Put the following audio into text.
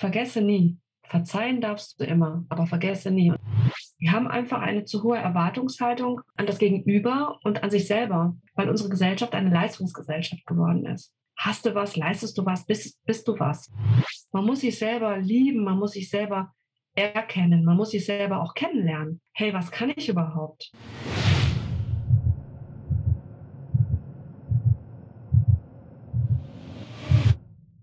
vergesse nie. Verzeihen darfst du immer, aber vergesse nie. Wir haben einfach eine zu hohe Erwartungshaltung an das Gegenüber und an sich selber, weil unsere Gesellschaft eine Leistungsgesellschaft geworden ist. Hast du was, leistest du was, bist, bist du was. Man muss sich selber lieben, man muss sich selber erkennen, man muss sich selber auch kennenlernen. Hey, was kann ich überhaupt?